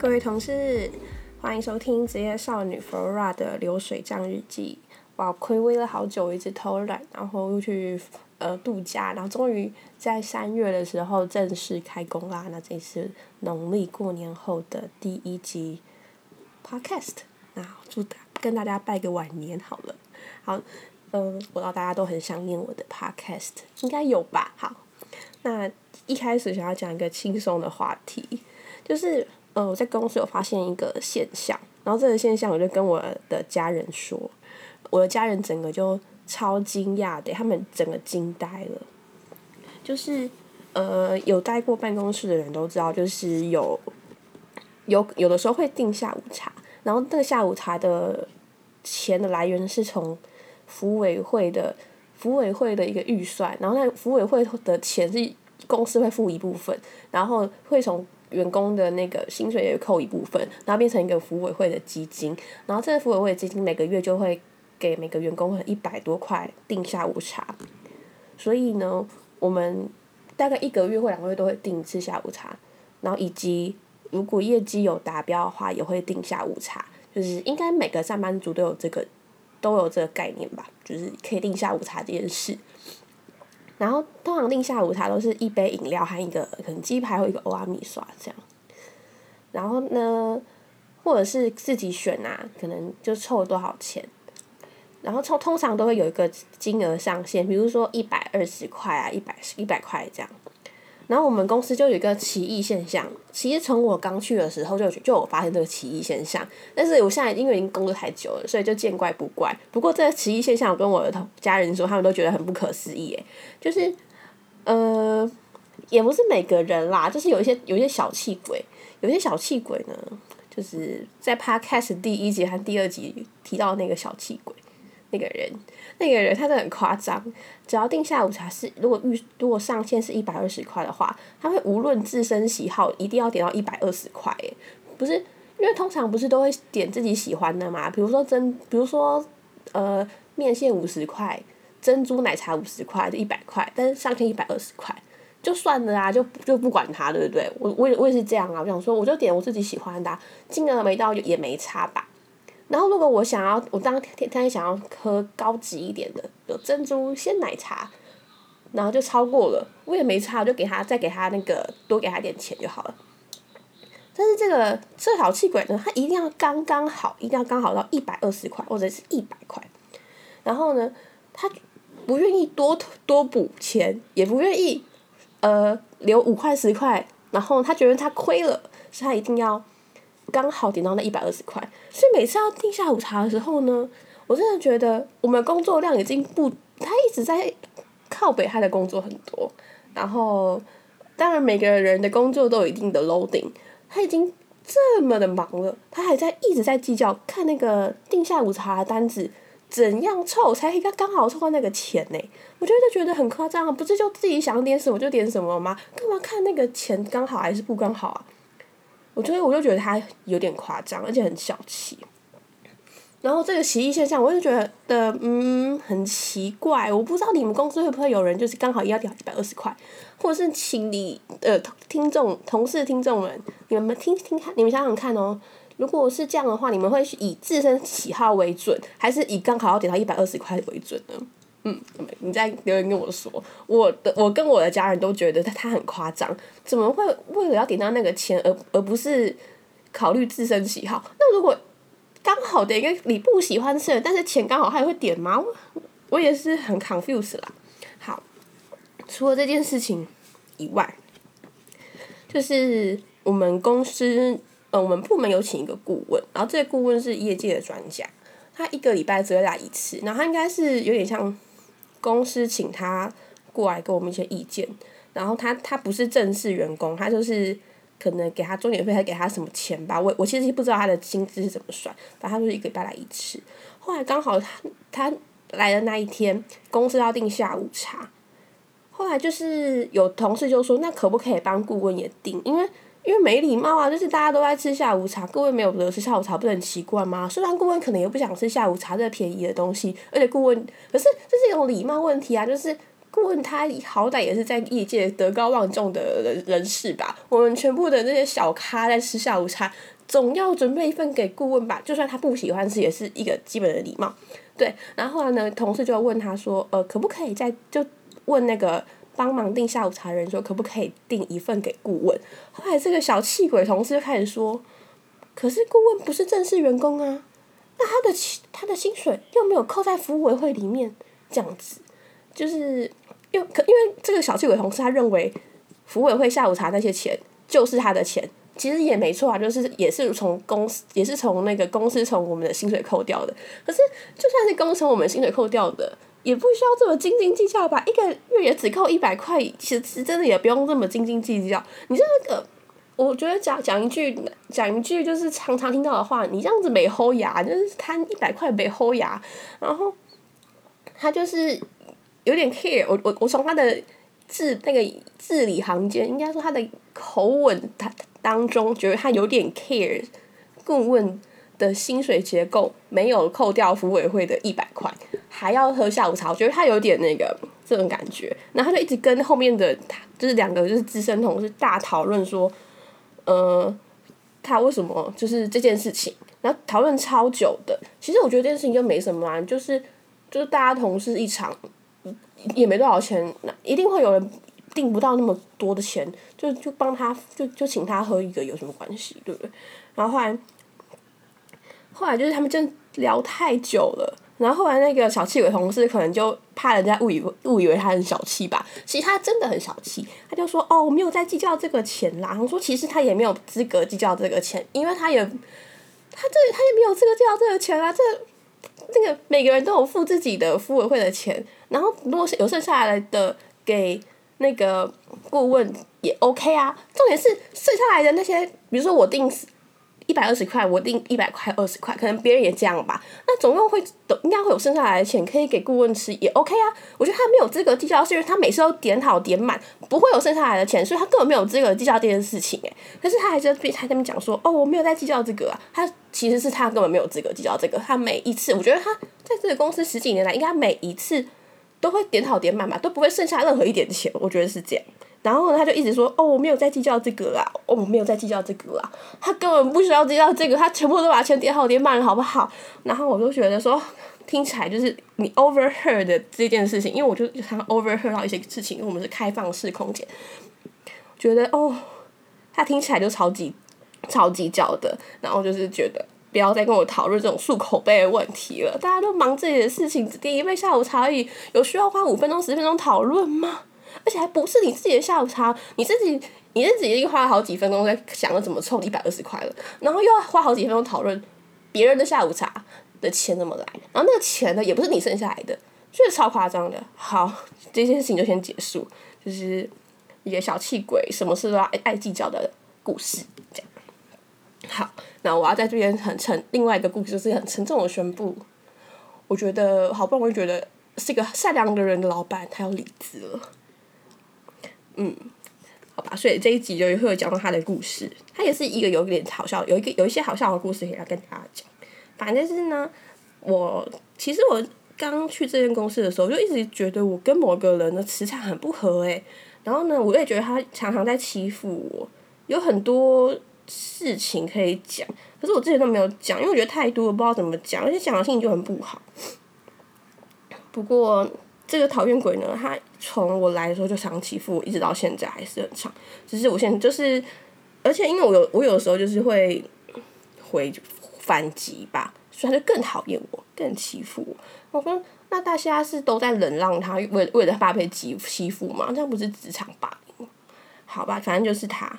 各位同事，欢迎收听职业少女 Flora 的流水账日记。哇，暌违了好久，一直偷懒，然后又去呃度假，然后终于在三月的时候正式开工啦。那这是农历过年后的第一集 Podcast。那祝大跟大家拜个晚年好了。好，嗯，我知道大家都很想念我的 Podcast，应该有吧？好，那一开始想要讲一个轻松的话题，就是呃我在公司有发现一个现象，然后这个现象我就跟我的家人说。我的家人整个就超惊讶的，他们整个惊呆了。就是呃，有待过办公室的人都知道，就是有有有的时候会订下午茶，然后这个下午茶的钱的来源是从服委会的服委会的一个预算，然后那服委会的钱是公司会付一部分，然后会从员工的那个薪水也扣一部分，然后变成一个服委会的基金，然后这个服委会基金每个月就会。给每个员工一百多块订下午茶，所以呢，我们大概一个月或两个月都会订一次下午茶，然后以及如果业绩有达标的话，也会订下午茶，就是应该每个上班族都有这个都有这个概念吧，就是可以订下午茶这件事。然后通常定下午茶都是一杯饮料和一个可能鸡排或一个欧阿米刷这样，然后呢，或者是自己选啊，可能就凑多少钱。然后通通常都会有一个金额上限，比如说一百二十块啊，一百一百块这样。然后我们公司就有一个奇异现象，其实从我刚去的时候就就有发现这个奇异现象，但是我现在因为已经工作太久了，所以就见怪不怪。不过这个奇异现象，我跟我的同家人说，他们都觉得很不可思议诶，就是呃，也不是每个人啦，就是有一些有一些小气鬼，有些小气鬼呢，就是在 Podcast 第一集和第二集提到那个小气鬼。那个人，那个人他的很夸张，只要订下午茶是如果预如果上限是一百二十块的话，他会无论自身喜好一定要点到一百二十块，诶，不是因为通常不是都会点自己喜欢的嘛？比如说珍，比如说呃面线五十块，珍珠奶茶五十块就一百块，但是上限一百二十块，就算了啊，就就不管他，对不对？我我也我也是这样啊，我想说我就点我自己喜欢的，金额没到也没差吧。然后，如果我想要，我当天天想要喝高级一点的，有珍珠鲜奶茶，然后就超过了，我也没差，我就给他再给他那个多给他点钱就好了。但是这个这小气鬼呢，他一定要刚刚好，一定要刚好到一百二十块或者是一百块，然后呢，他不愿意多多补钱，也不愿意呃留五块十块，然后他觉得他亏了，所以他一定要。刚好点到那一百二十块，所以每次要订下午茶的时候呢，我真的觉得我们工作量已经不，他一直在靠北，他的工作很多，然后当然每个人的工作都有一定的 loading，他已经这么的忙了，他还在一直在计较看那个订下午茶的单子怎样凑才应该刚好凑到那个钱呢？我觉得觉得很夸张啊，不是就自己想点什么就点什么吗？干嘛看那个钱刚好还是不刚好啊？我觉得我就觉得他有点夸张，而且很小气。然后这个奇异现象，我就觉得嗯很奇怪。我不知道你们公司会不会有人就是刚好要掉一百二十块，或者是请你呃听众同事听众们，你们听听看，你们想想看哦。如果是这样的话，你们会以自身喜好为准，还是以刚好要点到一百二十块为准呢？嗯，你在留言跟我说，我的我跟我的家人都觉得他他很夸张，怎么会为了要点到那个钱而而不是考虑自身喜好？那如果刚好点一个你不喜欢吃的，但是钱刚好他也会点吗？我我也是很 c o n f u s e 啦。好，除了这件事情以外，就是我们公司呃我们部门有请一个顾问，然后这个顾问是业界的专家，他一个礼拜只会来一次，然后他应该是有点像。公司请他过来给我们一些意见，然后他他不是正式员工，他就是可能给他钟点费，还给他什么钱吧。我我其实不知道他的薪资是怎么算，反正他就是一个礼拜来一次。后来刚好他他来的那一天，公司要订下午茶，后来就是有同事就说，那可不可以帮顾问也订？因为因为没礼貌啊，就是大家都在吃下午茶，各位没有得吃下午茶，不是很奇怪吗？虽然顾问可能也不想吃下午茶这便宜的东西，而且顾问可是这是一种礼貌问题啊，就是顾问他好歹也是在业界德高望重的人人士吧，我们全部的那些小咖在吃下午茶，总要准备一份给顾问吧，就算他不喜欢吃，也是一个基本的礼貌。对，然后后来呢，同事就问他说，呃，可不可以再就问那个帮忙订下午茶的人说，可不可以订一份给顾问？后来这个小气鬼同事就开始说，可是顾问不是正式员工啊，那他的他的薪水又没有扣在服务委会里面，这样子，就是又可因为这个小气鬼同事他认为服务委会下午茶那些钱就是他的钱。其实也没错啊，就是也是从公司，也是从那个公司从我们的薪水扣掉的。可是就算是公司从我们薪水扣掉的，也不需要这么斤斤计较吧？一个月也只扣一百块，其实真的也不用这么斤斤计较。你这个，我觉得讲讲一句讲一句就是常常听到的话，你这样子没齁牙，就是贪一百块没齁牙。然后他就是有点 care，我我我从他的字那个字里行间，应该说他的口吻，他。当中觉得他有点 care，顾问的薪水结构没有扣掉服委会的一百块，还要喝下午茶，我觉得他有点那个这种感觉，然后他就一直跟后面的他就是两个就是资深同事大讨论说，呃，他为什么就是这件事情，然后讨论超久的，其实我觉得这件事情就没什么啊，就是就是大家同事一场，也没多少钱，那一定会有人。订不到那么多的钱，就就帮他，就就请他喝一个有什么关系，对不对？然后后来，后来就是他们真聊太久了，然后后来那个小气鬼同事可能就怕人家误以为误以为他很小气吧，其实他真的很小气，他就说哦，我没有在计较这个钱啦。我说其实他也没有资格计较这个钱，因为他也他这他也没有资格计较这个钱啊。这那个每个人都有付自己的服委会的钱，然后如果是有剩下来的给。那个顾问也 OK 啊，重点是剩下来的那些，比如说我定一百二十块，我定一百块二十块，可能别人也这样吧。那总共会应该会有剩下来的钱可以给顾问吃，也 OK 啊。我觉得他没有资格计较，是因为他每次都点好点满，不会有剩下来的钱，所以他根本没有资格计较这件事情。诶，可是他还是被他那边讲说，哦，我没有在计较这个啊。他其实是他根本没有资格计较这个。他每一次，我觉得他在这个公司十几年来，应该每一次。都会点好点满嘛，都不会剩下任何一点钱，我觉得是这样。然后，他就一直说：“哦，我没有在计较这个啦，哦，我没有在计较这个啦。”他根本不需要计较这个，他全部都把钱点好点满了，好不好？然后我就觉得说，听起来就是你 overheard 这件事情，因为我就常常 overheard 到一些事情，因为我们是开放式空间，觉得哦，他听起来就超级超级叫的，然后就是觉得。不要再跟我讨论这种漱口杯的问题了，大家都忙自己的事情，只点一杯下午茶而已，有需要花五分钟、十分钟讨论吗？而且还不是你自己的下午茶，你自己你自己已经花了好几分钟在想着怎么凑一百二十块了，然后又要花好几分钟讨论别人的下午茶的钱怎么来，然后那个钱呢也不是你剩下来的，就是超夸张的。好，这件事情就先结束，就是一个小气鬼，什么事都要爱计较的故事，这样。好，那我要在这边很沉，另外一个故事就是很沉重的宣布，我觉得好不容易觉得是一个善良的人的老板，他要离职了。嗯，好吧，所以这一集就会讲到他的故事，他也是一个有点好笑，有一个有一些好笑的故事可以来跟大家讲。反正是呢，我其实我刚去这间公司的时候，就一直觉得我跟某个人的磁场很不合诶。然后呢，我也觉得他常常在欺负我，有很多。事情可以讲，可是我之前都没有讲，因为我觉得太多了，不知道怎么讲，而且讲的心情就很不好。不过这个讨厌鬼呢，他从我来的时候就常欺负我，一直到现在还是很长。只是我现在就是，而且因为我有我有时候就是会回反击吧，所以他就更讨厌我，更欺负我。我说那大家是都在忍让他，为为了他被欺欺负吗？这样不是职场霸凌？好吧，反正就是他。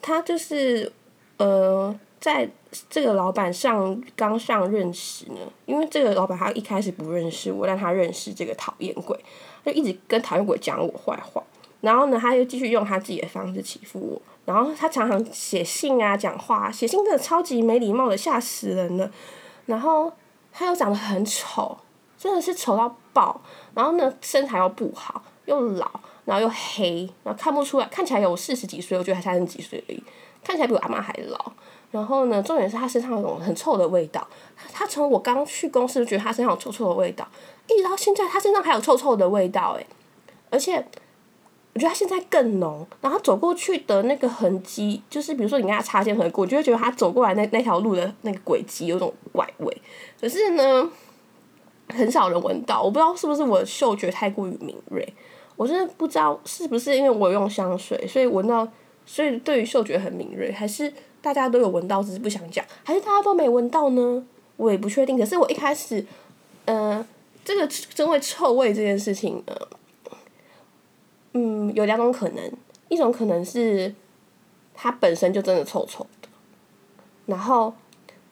他就是，呃，在这个老板上刚上任时呢，因为这个老板他一开始不认识我，但他认识这个讨厌鬼，他就一直跟讨厌鬼讲我坏话。然后呢，他又继续用他自己的方式欺负我。然后他常常写信啊，讲话，写信真的超级没礼貌的，吓死人了。然后他又长得很丑，真的是丑到爆。然后呢，身材又不好，又老。然后又黑，然后看不出来，看起来有四十几岁，我觉得还三十几岁而已，看起来比我阿妈还老。然后呢，重点是他身上有种很臭的味道。他从我刚去公司就觉得他身上有臭臭的味道，一直到现在他身上还有臭臭的味道诶，而且我觉得他现在更浓。然后走过去的那个痕迹，就是比如说你跟他擦肩而过，就会觉得他走过来那那条路的那个轨迹有种怪味。可是呢，很少人闻到，我不知道是不是我的嗅觉太过于敏锐。我真的不知道是不是因为我用香水，所以闻到，所以对于嗅觉很敏锐，还是大家都有闻到，只是不想讲，还是大家都没闻到呢？我也不确定。可是我一开始，呃，这个因为臭味这件事情，呢，嗯，有两种可能，一种可能是它本身就真的臭臭的，然后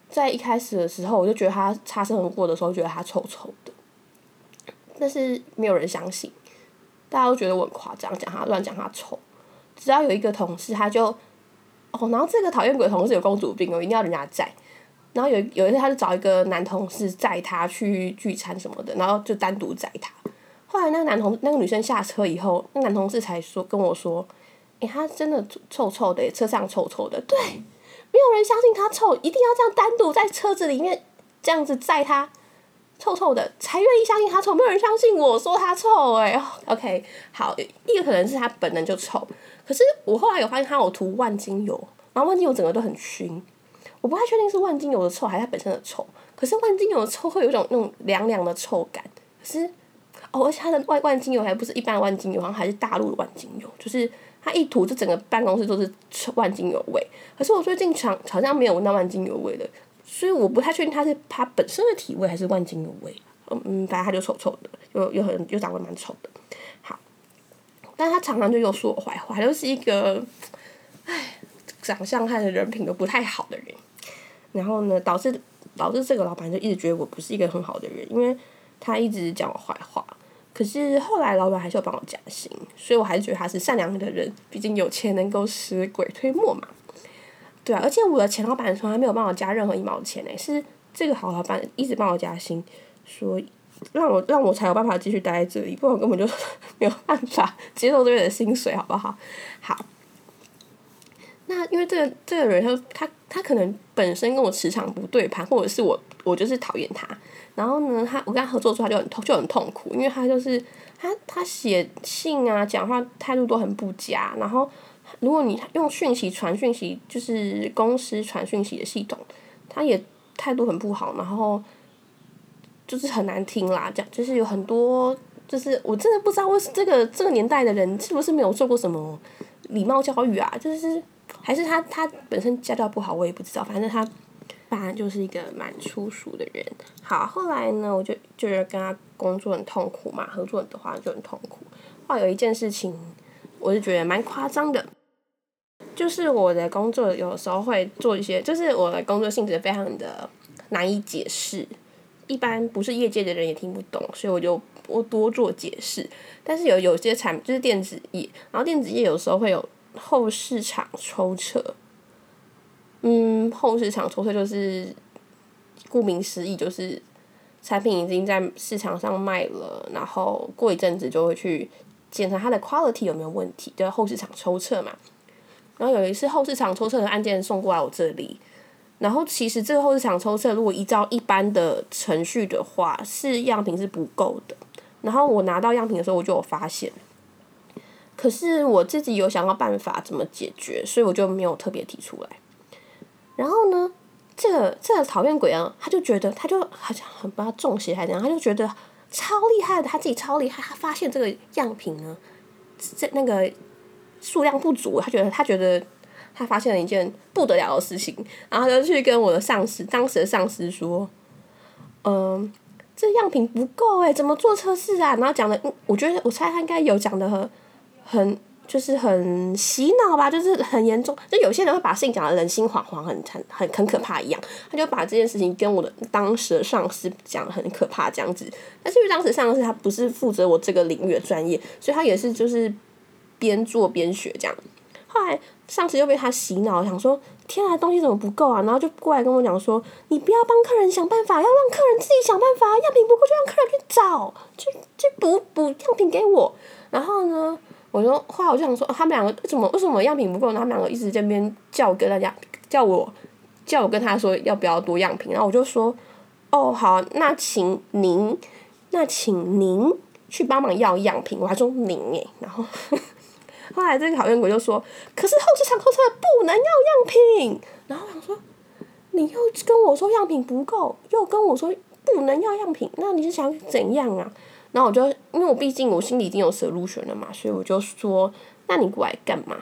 在一开始的时候，我就觉得它擦身而过的时候，觉得它臭臭的，但是没有人相信。大家都觉得我很夸张，讲他乱讲他臭。只要有一个同事，他就哦，然后这个讨厌鬼同事有公主病哦，一定要人家载。然后有有一次，他就找一个男同事载他去聚餐什么的，然后就单独载他。后来那个男同那个女生下车以后，那男同事才说跟我说：“诶，他真的臭臭的，车上臭臭的。”对，没有人相信他臭，一定要这样单独在车子里面这样子载他。臭臭的才愿意相信他臭，没有人相信我说他臭哎。OK，好，一个可能是他本人就臭，可是我后来有发现他有涂万金油，然后万金油整个都很熏，我不太确定是万金油的臭还是它本身的臭。可是万金油的臭会有一种那种凉凉的臭感，可是哦，而且它的万万金油还不是一般万金油，好像还是大陆的万金油，就是它一涂，就整个办公室都是万金油味。可是我最近常好像没有闻到万金油味的。所以我不太确定它是它本身的体味还是万金油味，嗯，反正它就臭臭的，又又很又长得蛮丑的，但他常常就又说我坏话，就是一个，唉，长相和人品都不太好的人，然后呢，导致导致这个老板就一直觉得我不是一个很好的人，因为他一直讲我坏话，可是后来老板还是有帮我加薪，所以我还是觉得他是善良的人，毕竟有钱能够使鬼推磨嘛。对啊，而且我的前老板从来没有帮我加任何一毛钱诶，是这个好老板一直帮我加薪，说让我让我才有办法继续待在这里，不然我根本就没有办法接受这边的薪水，好不好？好，那因为这个这个人他他他可能本身跟我磁场不对盘，或者是我我就是讨厌他，然后呢，他我跟他合作之后就很痛就很痛苦，因为他就是他他写信啊，讲话态度都很不佳，然后。如果你用讯息传讯息，就是公司传讯息的系统，他也态度很不好，然后就是很难听啦。讲就是有很多，就是我真的不知道为这个这个年代的人是不是没有受过什么礼貌教育啊？就是还是他他本身家教不好，我也不知道。反正他反正就是一个蛮粗俗的人。好，后来呢，我就就是跟他工作很痛苦嘛，合作的话就很痛苦。后来有一件事情，我就觉得蛮夸张的。就是我的工作有时候会做一些，就是我的工作性质非常的难以解释，一般不是业界的人也听不懂，所以我就不多做解释。但是有有些产就是电子业，然后电子业有时候会有后市场抽测，嗯，后市场抽测就是顾名思义，就是产品已经在市场上卖了，然后过一阵子就会去检查它的 quality 有没有问题，就后市场抽测嘛。然后有一次后市场抽测的案件送过来我这里，然后其实这个后市场抽测如果依照一般的程序的话，是样品是不够的。然后我拿到样品的时候，我就有发现，可是我自己有想到办法怎么解决，所以我就没有特别提出来。然后呢，这个这个讨厌鬼啊，他就觉得他就好像很不他中邪还是怎样，他就觉得超厉害的，他自己超厉害，他发现这个样品呢，这那个。数量不足，他觉得他觉得他发现了一件不得了的事情，然后就去跟我的上司，当时的上司说，嗯，这样品不够诶，怎么做测试啊？然后讲的，我觉得我猜他应该有讲的很，很就是很洗脑吧，就是很严重。就有些人会把事情讲的人心惶惶，很很很很可怕一样，他就把这件事情跟我的当时的上司讲很可怕这样子。但是因为当时上司他不是负责我这个领域的专业，所以他也是就是。边做边学这样，后来上司又被他洗脑，想说天啊，东西怎么不够啊？然后就过来跟我讲说，你不要帮客人想办法，要让客人自己想办法，样品不够就让客人去找，去去补补样品给我。然后呢，我说后来我就想说，他们两个怎么为什么样品不够？他们两个一直这边叫我跟大家叫我叫我跟他说要不要多样品，然后我就说，哦好，那请您，那请您去帮忙要样品，我还说您诶，然后后来这个讨厌鬼就说，可是后期场后车不能要样品，然后我想说，你又跟我说样品不够，又跟我说不能要样品，那你是想怎样啊？然后我就，因为我毕竟我心里已经有舍入选了嘛，所以我就说，那你过来干嘛？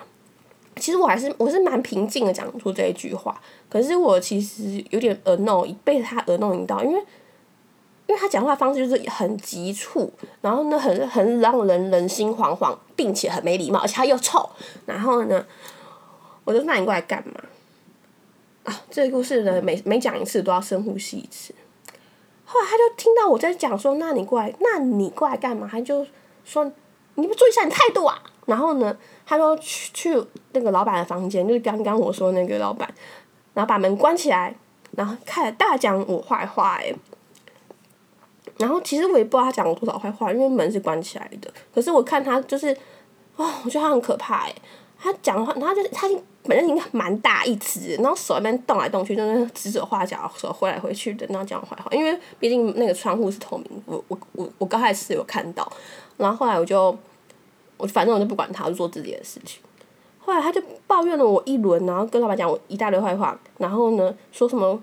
其实我还是我是蛮平静的讲出这一句话，可是我其实有点 a n o 被他 a n o 到，因为，因为他讲话方式就是很急促，然后呢，很很让人人心惶惶，并且很没礼貌，而且他又臭，然后呢，我就那你过来干嘛？啊，这个故事呢，每每讲一次都要深呼吸一次。后来他就听到我在讲说，那你过来，那你过来干嘛？他就说，你不注意一下你态度啊！然后呢，他说去去那个老板的房间，就是刚刚我说那个老板，然后把门关起来，然后开始大讲我坏话诶。然后其实我也不知道他讲了多少坏话，因为门是关起来的。可是我看他就是，哦，我觉得他很可怕诶。他讲话，他就他本身应该蛮大一只，然后手那边动来动去，就是指手画脚，手挥来挥去的，然后讲坏话。因为毕竟那个窗户是透明，我我我我刚开始有看到，然后后来我就我反正我就不管他，就做自己的事情。后来他就抱怨了我一轮，然后跟老板讲我一大堆坏话，然后呢说什么。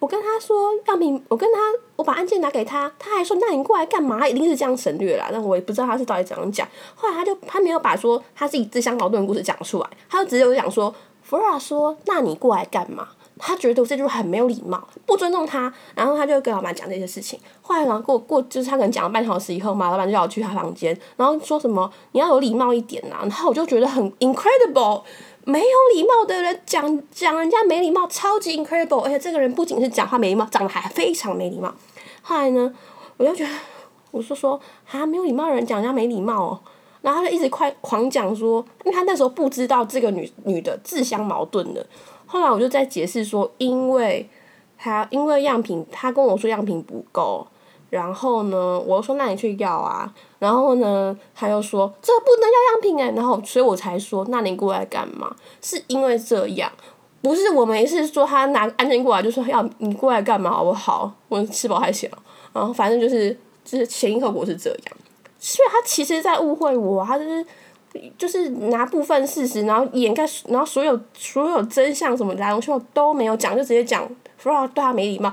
我跟他说样品，我跟他我把案件拿给他，他还说那你过来干嘛？一定是这样省略啦。但我也不知道他是到底怎样讲。后来他就他没有把说他自己自相矛盾的故事讲出来，他就直接就讲说弗拉说那你过来干嘛？他觉得我这句话很没有礼貌，不尊重他。然后他就跟老板讲这些事情。后来呢过过就是他可能讲了半小时以后嘛，老板就要我去他房间，然后说什么你要有礼貌一点呐。然后我就觉得很 incredible。没有礼貌的人讲讲人家没礼貌，超级 incredible，而且这个人不仅是讲话没礼貌，长得还非常没礼貌。后来呢，我就觉得，我是说，啊，没有礼貌的人讲人家没礼貌哦。然后他就一直快狂讲说，因为他那时候不知道这个女女的自相矛盾的。后来我就在解释说，因为他因为样品，他跟我说样品不够。然后呢，我说那你去要啊。然后呢，他又说这不能要样品哎。然后，所以我才说，那你过来干嘛？是因为这样，不是我没事说他拿安全过来就说要你过来干嘛好不好？我吃饱还行。然后反正就是，就是前因后果是这样。所以他其实在误会我，他就是就是拿部分事实，然后掩盖，然后所有所有真相什么来龙去脉都没有讲，就直接讲说对他没礼貌。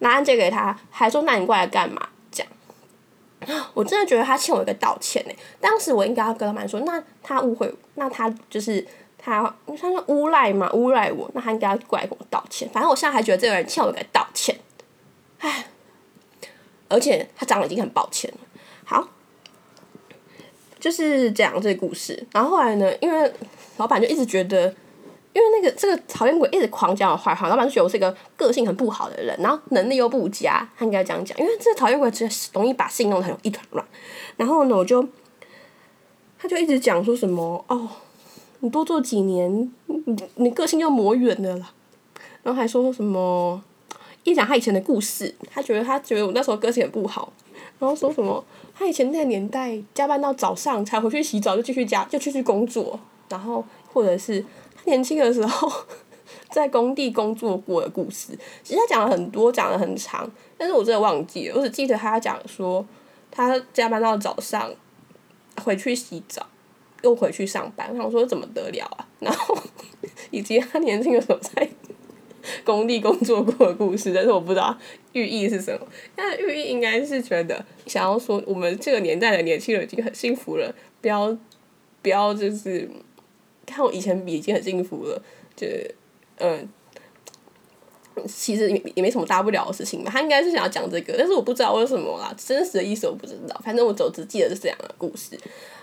拿案件给他，还说那你过来干嘛？这样，我真的觉得他欠我一个道歉呢。当时我应该要跟老板说，那他误会，那他就是他，他说诬赖嘛，诬赖我，那他应该要过来跟我道歉。反正我现在还觉得这个人欠我一个道歉，唉，而且他讲了已经很抱歉了。好，就是讲这个故事。然后后来呢，因为老板就一直觉得。因为那个这个讨厌鬼一直狂讲我坏话，老板就觉得我是一个个性很不好的人，然后能力又不佳，他应该这样讲。因为这个讨厌鬼其实容易把信弄得很一团乱。然后呢，我就他就一直讲说什么哦，你多做几年，你你个性就磨圆的了。然后还说什么一讲他以前的故事，他觉得他觉得我那时候个性很不好。然后说什么他以前那个年代加班到早上才回去洗澡，就继续加就继续工作，然后或者是。年轻的时候 在工地工作过的故事，其实他讲了很多，讲了很长，但是我真的忘记了，我只记得他讲说他加班到早上，回去洗澡，又回去上班，我想说怎么得了啊？然后 以及他年轻的时候在工地工作过的故事，但是我不知道寓意是什么。那寓意应该是觉得想要说，我们这个年代的年轻人已经很幸福了，不要不要就是。看我以前比已经很幸福了，就嗯，其实也也没什么大不了的事情嘛。他应该是想要讲这个，但是我不知道为什么啦，真实的意思我不知道。反正我只只记得是这样的故事。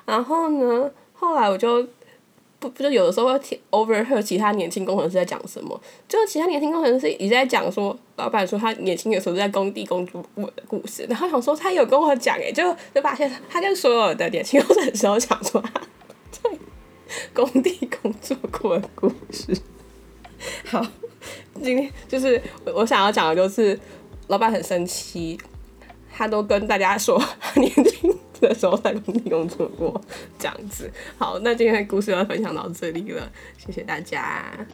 然后呢，后来我就不不就有的时候会听 over her 其他年轻工程师在讲什么，就其他年轻工程师也在讲说，老板说他年轻的时候在工地工作过的故事。然后想说他有跟我讲诶，就就发现他跟所有的年轻工程师都讲说他。工地工作过的故事，好，今天就是我我想要讲的，就是老板很生气，他都跟大家说，年轻的时候在工地工作过，这样子。好，那今天的故事就分享到这里了，谢谢大家。